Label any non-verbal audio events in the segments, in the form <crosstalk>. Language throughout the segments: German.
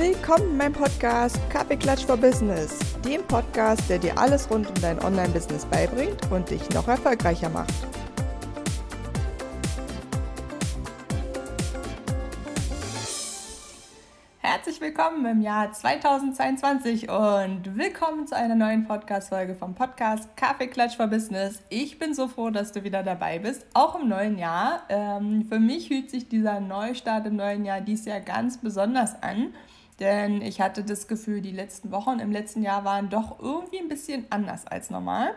Willkommen in meinem Podcast Kaffeeklatsch for Business, dem Podcast, der dir alles rund um dein Online-Business beibringt und dich noch erfolgreicher macht. Herzlich willkommen im Jahr 2022 und willkommen zu einer neuen Podcast-Folge vom Podcast Kaffeeklatsch for Business. Ich bin so froh, dass du wieder dabei bist, auch im neuen Jahr. Ähm, für mich fühlt sich dieser Neustart im neuen Jahr dieses Jahr ganz besonders an denn ich hatte das Gefühl, die letzten Wochen im letzten Jahr waren doch irgendwie ein bisschen anders als normal.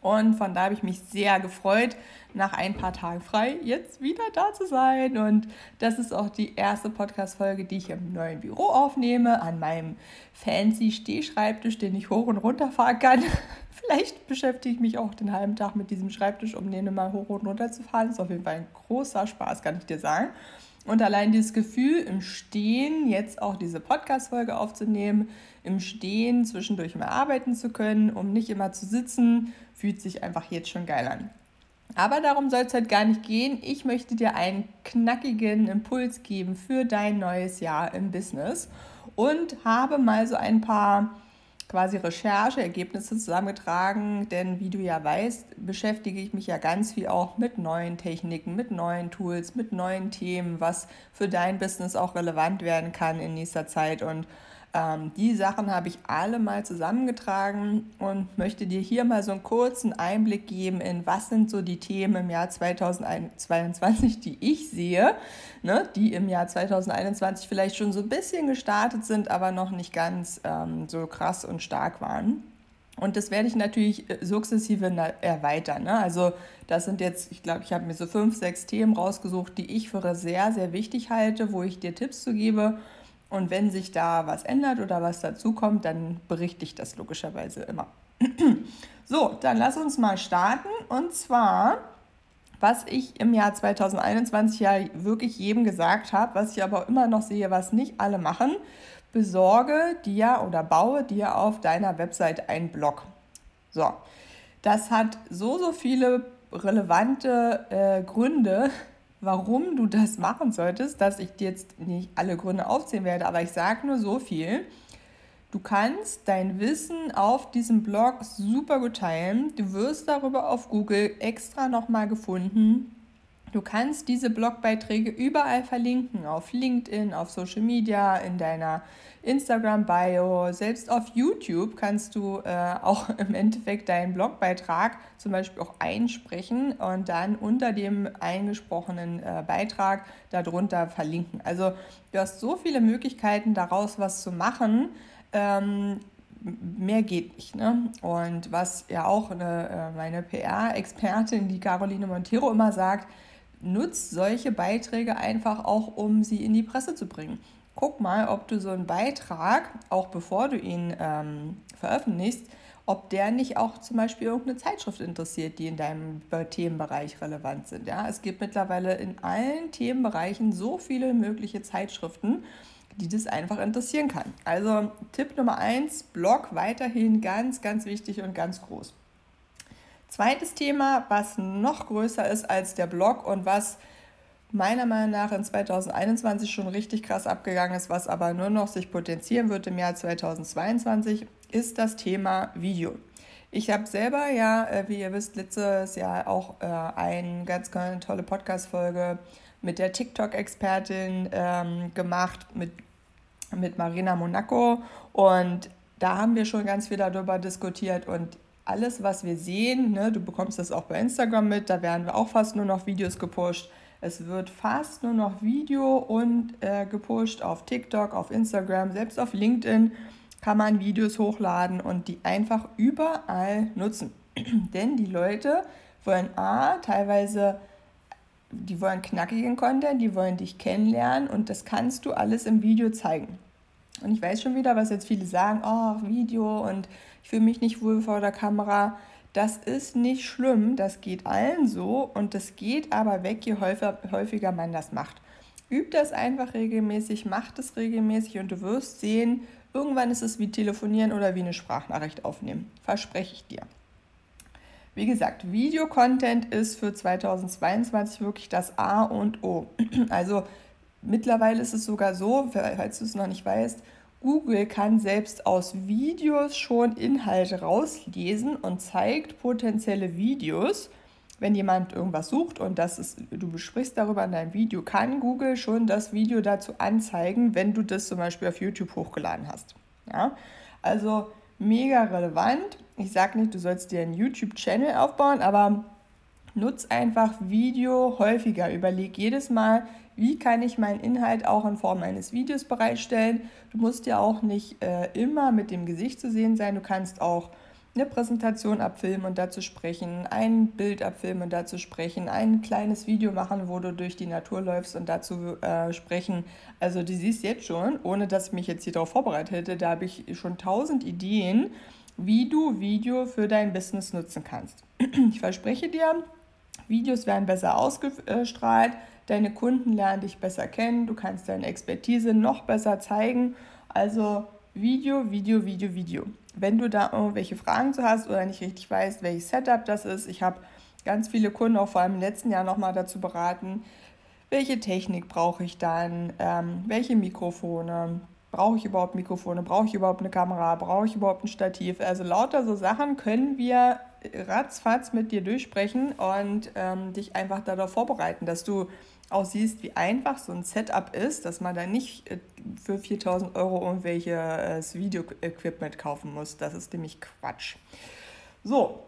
Und von da habe ich mich sehr gefreut, nach ein paar Tagen frei jetzt wieder da zu sein. Und das ist auch die erste Podcast-Folge, die ich im neuen Büro aufnehme, an meinem fancy Stehschreibtisch, den ich hoch und runter fahren kann. <laughs> Vielleicht beschäftige ich mich auch den halben Tag mit diesem Schreibtisch, um den immer hoch und runter zu fahren. Ist auf jeden Fall ein großer Spaß, kann ich dir sagen. Und allein dieses Gefühl, im Stehen jetzt auch diese Podcast-Folge aufzunehmen, im Stehen zwischendurch mal arbeiten zu können, um nicht immer zu sitzen, fühlt sich einfach jetzt schon geil an. Aber darum soll es halt gar nicht gehen. Ich möchte dir einen knackigen Impuls geben für dein neues Jahr im Business und habe mal so ein paar quasi Rechercheergebnisse zusammengetragen, denn wie du ja weißt, beschäftige ich mich ja ganz viel auch mit neuen Techniken, mit neuen Tools, mit neuen Themen, was für dein Business auch relevant werden kann in nächster Zeit. Und ähm, die Sachen habe ich alle mal zusammengetragen und möchte dir hier mal so einen kurzen Einblick geben in was sind so die Themen im Jahr 2022, die ich sehe, ne, die im Jahr 2021 vielleicht schon so ein bisschen gestartet sind, aber noch nicht ganz ähm, so krass und stark waren. Und das werde ich natürlich äh, sukzessive erweitern. Ne? Also das sind jetzt, ich glaube, ich habe mir so fünf, sechs Themen rausgesucht, die ich für sehr, sehr wichtig halte, wo ich dir Tipps zu gebe und wenn sich da was ändert oder was dazukommt, dann berichte ich das logischerweise immer. <clears throat> so, dann lass uns mal starten. Und zwar, was ich im Jahr 2021 ja wirklich jedem gesagt habe, was ich aber immer noch sehe, was nicht alle machen, besorge dir oder baue dir auf deiner Website einen Blog. So, das hat so, so viele relevante äh, Gründe, warum du das machen solltest, dass ich dir jetzt nicht alle Gründe aufzählen werde, aber ich sage nur so viel. Du kannst dein Wissen auf diesem Blog super gut teilen. Du wirst darüber auf Google extra nochmal gefunden. Du kannst diese Blogbeiträge überall verlinken, auf LinkedIn, auf Social Media, in deiner Instagram-Bio, selbst auf YouTube kannst du äh, <laughs> auch im Endeffekt deinen Blogbeitrag zum Beispiel auch einsprechen und dann unter dem eingesprochenen äh, Beitrag darunter verlinken. Also du hast so viele Möglichkeiten daraus was zu machen. Ähm, mehr geht nicht. Ne? Und was ja auch eine, äh, meine PR-Expertin, die Caroline Montero, immer sagt, nutzt solche Beiträge einfach auch, um sie in die Presse zu bringen guck mal, ob du so einen Beitrag, auch bevor du ihn ähm, veröffentlichst, ob der nicht auch zum Beispiel irgendeine Zeitschrift interessiert, die in deinem Themenbereich relevant sind. Ja? Es gibt mittlerweile in allen Themenbereichen so viele mögliche Zeitschriften, die das einfach interessieren kann. Also Tipp Nummer eins, Blog weiterhin ganz, ganz wichtig und ganz groß. Zweites Thema, was noch größer ist als der Blog und was meiner Meinung nach in 2021 schon richtig krass abgegangen ist, was aber nur noch sich potenzieren wird im Jahr 2022, ist das Thema Video. Ich habe selber ja, äh, wie ihr wisst, letztes Jahr auch äh, eine ganz, tolle Podcast-Folge mit der TikTok-Expertin ähm, gemacht, mit, mit Marina Monaco. Und da haben wir schon ganz viel darüber diskutiert. Und alles, was wir sehen, ne, du bekommst das auch bei Instagram mit, da werden wir auch fast nur noch Videos gepusht es wird fast nur noch Video und äh, gepusht auf TikTok, auf Instagram, selbst auf LinkedIn kann man Videos hochladen und die einfach überall nutzen. <clears throat> Denn die Leute wollen A, teilweise, die wollen knackigen Content, die wollen dich kennenlernen und das kannst du alles im Video zeigen. Und ich weiß schon wieder, was jetzt viele sagen, oh, Video und ich fühle mich nicht wohl vor der Kamera. Das ist nicht schlimm, das geht allen so und das geht aber weg, je häufiger man das macht. Üb das einfach regelmäßig, mach das regelmäßig und du wirst sehen, irgendwann ist es wie telefonieren oder wie eine Sprachnachricht aufnehmen. Verspreche ich dir. Wie gesagt, Videocontent ist für 2022 wirklich das A und O. Also mittlerweile ist es sogar so, falls du es noch nicht weißt, Google kann selbst aus Videos schon Inhalte rauslesen und zeigt potenzielle Videos. Wenn jemand irgendwas sucht und das ist, du besprichst darüber in deinem Video, kann Google schon das Video dazu anzeigen, wenn du das zum Beispiel auf YouTube hochgeladen hast. Ja? Also mega relevant. Ich sage nicht, du sollst dir einen YouTube-Channel aufbauen, aber nutz einfach Video häufiger. Überleg jedes Mal, wie kann ich meinen Inhalt auch in Form eines Videos bereitstellen. Du musst ja auch nicht äh, immer mit dem Gesicht zu sehen sein. Du kannst auch eine Präsentation abfilmen und dazu sprechen, ein Bild abfilmen und dazu sprechen, ein kleines Video machen, wo du durch die Natur läufst und dazu äh, sprechen. Also du siehst jetzt schon, ohne dass ich mich jetzt hier darauf vorbereitet hätte, da habe ich schon tausend Ideen, wie du Video für dein Business nutzen kannst. <clears throat> Ich verspreche dir, Videos werden besser ausgestrahlt, Deine Kunden lernen dich besser kennen, du kannst deine Expertise noch besser zeigen. Also Video, Video, Video, Video. Wenn du da irgendwelche Fragen zu hast oder nicht richtig weißt, welches Setup das ist, ich habe ganz viele Kunden auch vor allem im letzten Jahr nochmal dazu beraten, welche Technik brauche ich dann, ähm, welche Mikrofone, brauche ich überhaupt Mikrofone, brauche ich überhaupt eine Kamera, brauche ich überhaupt ein Stativ. Also lauter so Sachen können wir ratzfatz mit dir durchsprechen und ähm, dich einfach darauf vorbereiten, dass du auch siehst, wie einfach so ein Setup ist, dass man da nicht äh, für 4000 Euro irgendwelches äh, Video-Equipment kaufen muss. Das ist nämlich Quatsch. So,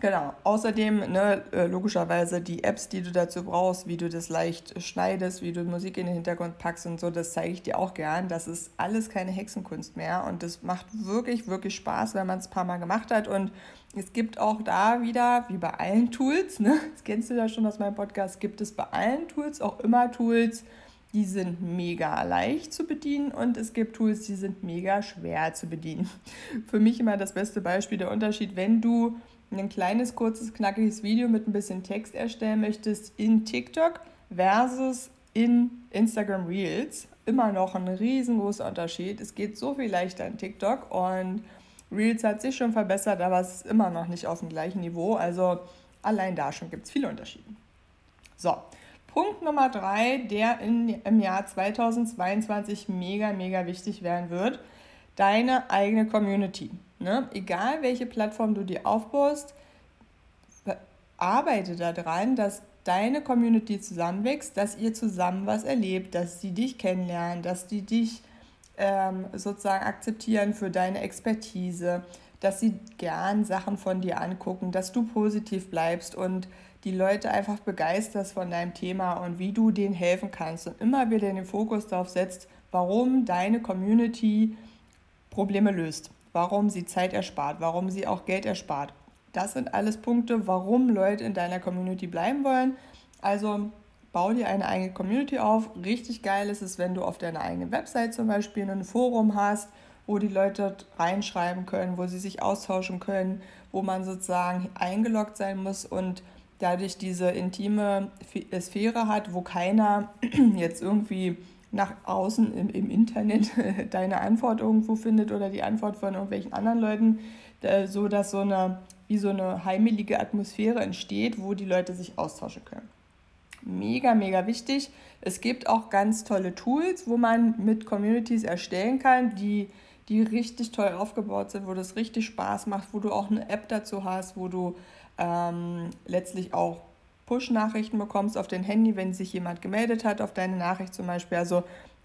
Genau. Außerdem ne, äh, logischerweise die Apps, die du dazu brauchst, wie du das leicht schneidest, wie du Musik in den Hintergrund packst und so, das zeige ich dir auch gern. Das ist alles keine Hexenkunst mehr und das macht wirklich, wirklich Spaß, wenn man es ein paar Mal gemacht hat. Und es gibt auch da wieder, wie bei allen Tools, ne, <laughs> das kennst du ja schon aus meinem Podcast, gibt es bei allen Tools auch immer Tools, die sind mega leicht zu bedienen und es gibt Tools, die sind mega schwer zu bedienen. <laughs> Für mich immer das beste Beispiel der Unterschied, wenn du ein kleines, kurzes, knackiges Video mit ein bisschen Text erstellen möchtest in TikTok versus in Instagram Reels, immer noch ein riesengroßer Unterschied. Es geht so viel leichter in TikTok und Reels hat sich schon verbessert, aber es ist immer noch nicht auf dem gleichen Niveau. Also allein da schon gibt es viele Unterschiede. So, Punkt Nummer drei, der in, im Jahr 2022 mega, mega wichtig werden wird, deine eigene Community. Ne? Egal welche Plattform du dir aufbaust, arbeite daran, dass deine Community zusammenwächst, dass ihr zusammen was erlebt, dass sie dich kennenlernen, dass die dich ähm, sozusagen akzeptieren für deine Expertise, dass sie gern Sachen von dir angucken, dass du positiv bleibst und die Leute einfach begeisterst von deinem Thema und wie du denen helfen kannst und immer wieder den Fokus darauf setzt, warum deine Community Probleme löst warum sie Zeit erspart, warum sie auch Geld erspart. Das sind alles Punkte, warum Leute in deiner Community bleiben wollen. Also bau dir eine eigene Community auf. Richtig geil ist es, wenn du auf deiner eigenen Website zum Beispiel ein Forum hast, wo die Leute reinschreiben können, wo sie sich austauschen können, wo man sozusagen eingeloggt sein muss und dadurch diese intime Sphäre hat, wo keiner <clears throat> jetzt irgendwie nach außen im, im Internet <laughs> deine Antwort irgendwo findet oder die Antwort von irgendwelchen anderen Leuten, so dass so eine, wie so eine heimelige Atmosphäre entsteht, wo die Leute sich austauschen können. Mega, mega wichtig. Es gibt auch ganz tolle Tools, wo man mit Communities erstellen kann, die, die richtig toll aufgebaut sind, wo das richtig Spaß macht, wo du auch eine App dazu hast, wo du ähm, letztlich auch Push-Nachrichten bekommst auf dein Handy, wenn sich jemand gemeldet hat auf deine Nachricht zum Beispiel. Also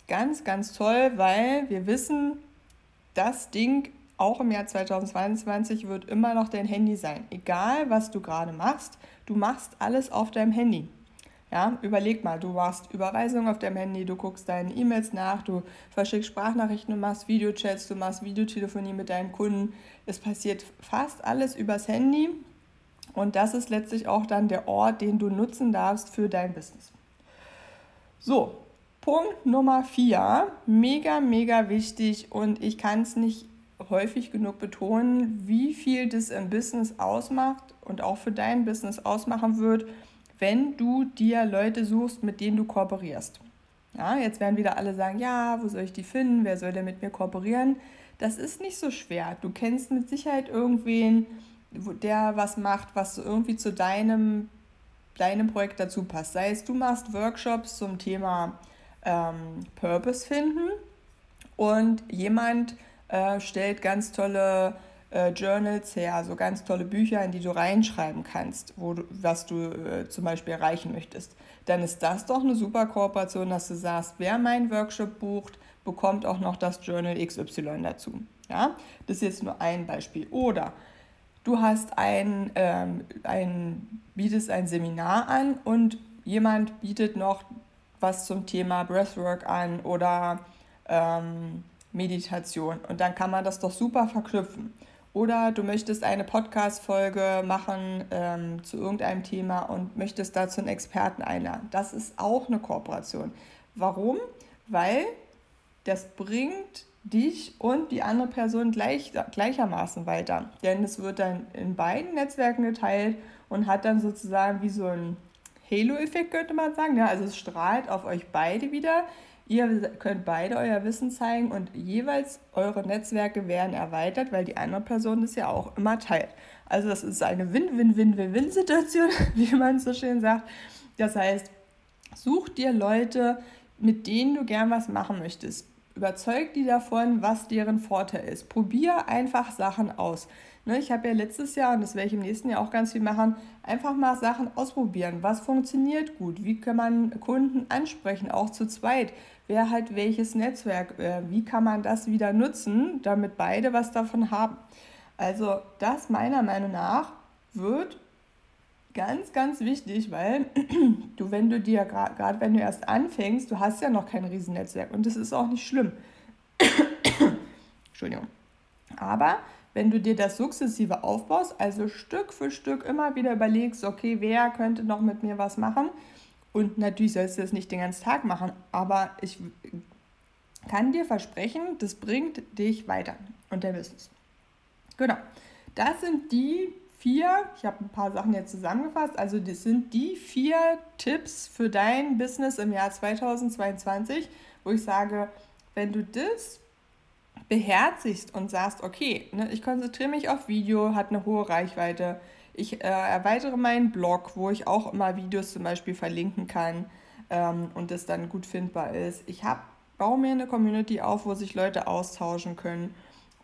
ganz, ganz toll, weil wir wissen, das Ding auch im Jahr 2022 wird immer noch dein Handy sein. Egal, was du gerade machst, du machst alles auf deinem Handy. Ja, überleg mal, du machst Überweisungen auf deinem Handy, du guckst deine E-Mails nach, du verschickst Sprachnachrichten, du machst Videochats, du machst Videotelefonie mit deinen Kunden. Es passiert fast alles übers Handy und das ist letztlich auch dann der Ort, den du nutzen darfst für dein Business. So, Punkt Nummer vier, mega, mega wichtig und ich kann es nicht häufig genug betonen, wie viel das im Business ausmacht und auch für dein Business ausmachen wird, wenn du dir Leute suchst, mit denen du kooperierst. Ja, jetzt werden wieder alle sagen, ja, wo soll ich die finden? Wer soll denn mit mir kooperieren? Das ist nicht so schwer. Du kennst mit Sicherheit irgendwen, der was macht, was irgendwie zu deinem, deinem Projekt dazu passt. Sei es, du machst Workshops zum Thema ähm, Purpose finden und jemand äh, stellt ganz tolle äh, Journals her, also ganz tolle Bücher, in die du reinschreiben kannst, wo du, was du äh, zum Beispiel erreichen möchtest. Dann ist das doch eine super Kooperation, dass du sagst, wer meinen Workshop bucht, bekommt auch noch das Journal XY dazu. Ja? Das ist jetzt nur ein Beispiel. Oder du hast ein, ähm, ein, bietest ein Seminar an und jemand bietet noch was zum Thema Breathwork an oder ähm, Meditation. Und dann kann man das doch super verknüpfen. Oder du möchtest eine Podcast-Folge machen ähm, zu irgendeinem Thema und möchtest dazu einen Experten einladen. Das ist auch eine Kooperation. Warum? Weil das bringt dich und die andere Person gleich, gleichermaßen weiter. Denn es wird dann in beiden Netzwerken geteilt und hat dann sozusagen wie so ein Halo-Effekt, könnte man sagen. Ja, also es strahlt auf euch beide wieder. Ihr könnt beide euer Wissen zeigen und jeweils eure Netzwerke werden erweitert, weil die andere Person das ja auch immer teilt. Also das ist eine Win-Win-Win-Win-Win-Situation, <laughs> wie man so schön sagt. Das heißt, such dir Leute, mit denen du gern was machen möchtest. Überzeug die davon, was deren Vorteil ist. Probier einfach Sachen aus. Ne, ich habe ja letztes Jahr, und das werde ich im nächsten Jahr auch ganz viel machen, einfach mal Sachen ausprobieren. Was funktioniert gut? Wie kann man Kunden ansprechen, auch zu zweit? wer halt welches Netzwerk, äh, wie kann man das wieder nutzen, damit beide was davon haben. Also das meiner Meinung nach wird ganz, ganz wichtig, weil <clears throat> du, wenn du dir, gerade wenn du erst anfängst, du hast ja noch kein Riesennetzwerk und das ist auch nicht schlimm. <clears throat> Entschuldigung. Aber wenn du dir das sukzessive aufbaust, also Stück für Stück immer wieder überlegst, okay, wer könnte noch mit mir was machen, und natürlich sollst du das nicht den ganzen Tag machen, aber ich kann dir versprechen, das bringt dich weiter und der Business. Genau. Das sind die vier, ich habe ein paar Sachen jetzt zusammengefasst, also das sind die vier Tipps für dein Business im Jahr 2022, wo ich sage, wenn du das beherzigst und sagst, okay, ne, ich konzentriere mich auf Video, hat eine hohe Reichweite, ich äh, erweitere meinen Blog, wo ich auch immer Videos zum Beispiel verlinken kann ähm, und das dann gut findbar ist. Ich hab, baue mir eine Community auf, wo sich Leute austauschen können.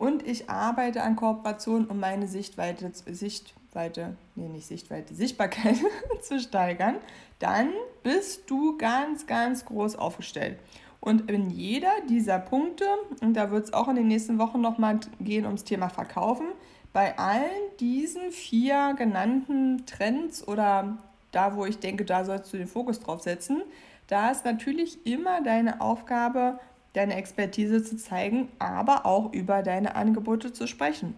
Und ich arbeite an Kooperationen, um meine Sichtweite, Sichtweite, nee, nicht Sichtweite, Sichtbarkeit <laughs> zu steigern. Dann bist du ganz, ganz groß aufgestellt. Und in jeder dieser Punkte, und da wird es auch in den nächsten Wochen nochmal gehen ums Thema Verkaufen, bei allen diesen vier genannten Trends oder da, wo ich denke, da sollst du den Fokus drauf setzen, da ist natürlich immer deine Aufgabe, deine Expertise zu zeigen, aber auch über deine Angebote zu sprechen.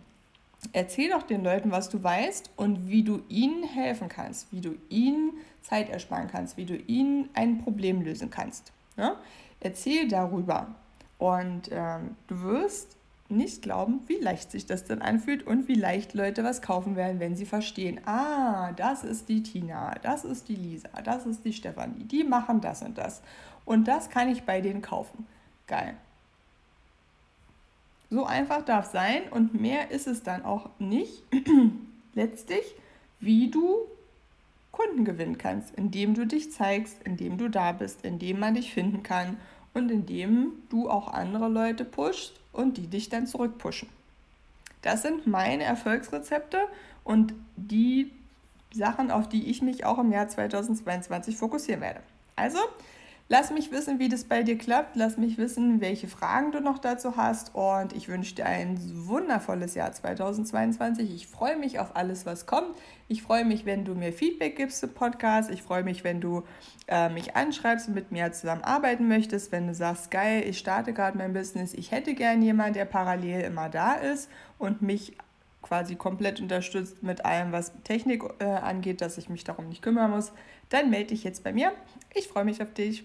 Erzähl doch den Leuten, was du weißt und wie du ihnen helfen kannst, wie du ihnen Zeit ersparen kannst, wie du ihnen ein Problem lösen kannst. Ja? Erzähl darüber und ähm, du wirst nicht glauben, wie leicht sich das dann anfühlt und wie leicht Leute was kaufen werden, wenn sie verstehen, ah, das ist die Tina, das ist die Lisa, das ist die Stefanie, die machen das und das. Und das kann ich bei denen kaufen. Geil. So einfach darf sein und mehr ist es dann auch nicht. <clears throat> Letztlich, wie du Kunden gewinnen kannst, indem du dich zeigst, indem du da bist, indem man dich finden kann und indem du auch andere Leute pushst und die dich dann zurückpushen. Das sind meine Erfolgsrezepte und die Sachen, auf die ich mich auch im Jahr 2022 fokussieren werde. Also, lass mich wissen, wie das bei dir klappt. Lass mich wissen, welche Fragen du noch dazu hast. Und ich wünsche dir ein wundervolles Jahr 2022. Ich freue mich auf alles, was kommt. Ich freue mich, wenn du mir Feedback gibst zum Podcast. Ich freue mich, wenn du äh, mich anschreibst und mit mir zusammenarbeiten möchtest. Wenn du sagst, geil, ich starte gerade mein Business. Ich hätte gern jemanden, der parallel immer da ist und mich quasi komplett unterstützt mit allem, was Technik äh, angeht, dass ich mich darum nicht kümmern muss, dann melde dich jetzt bei mir. Ich freue mich auf dich.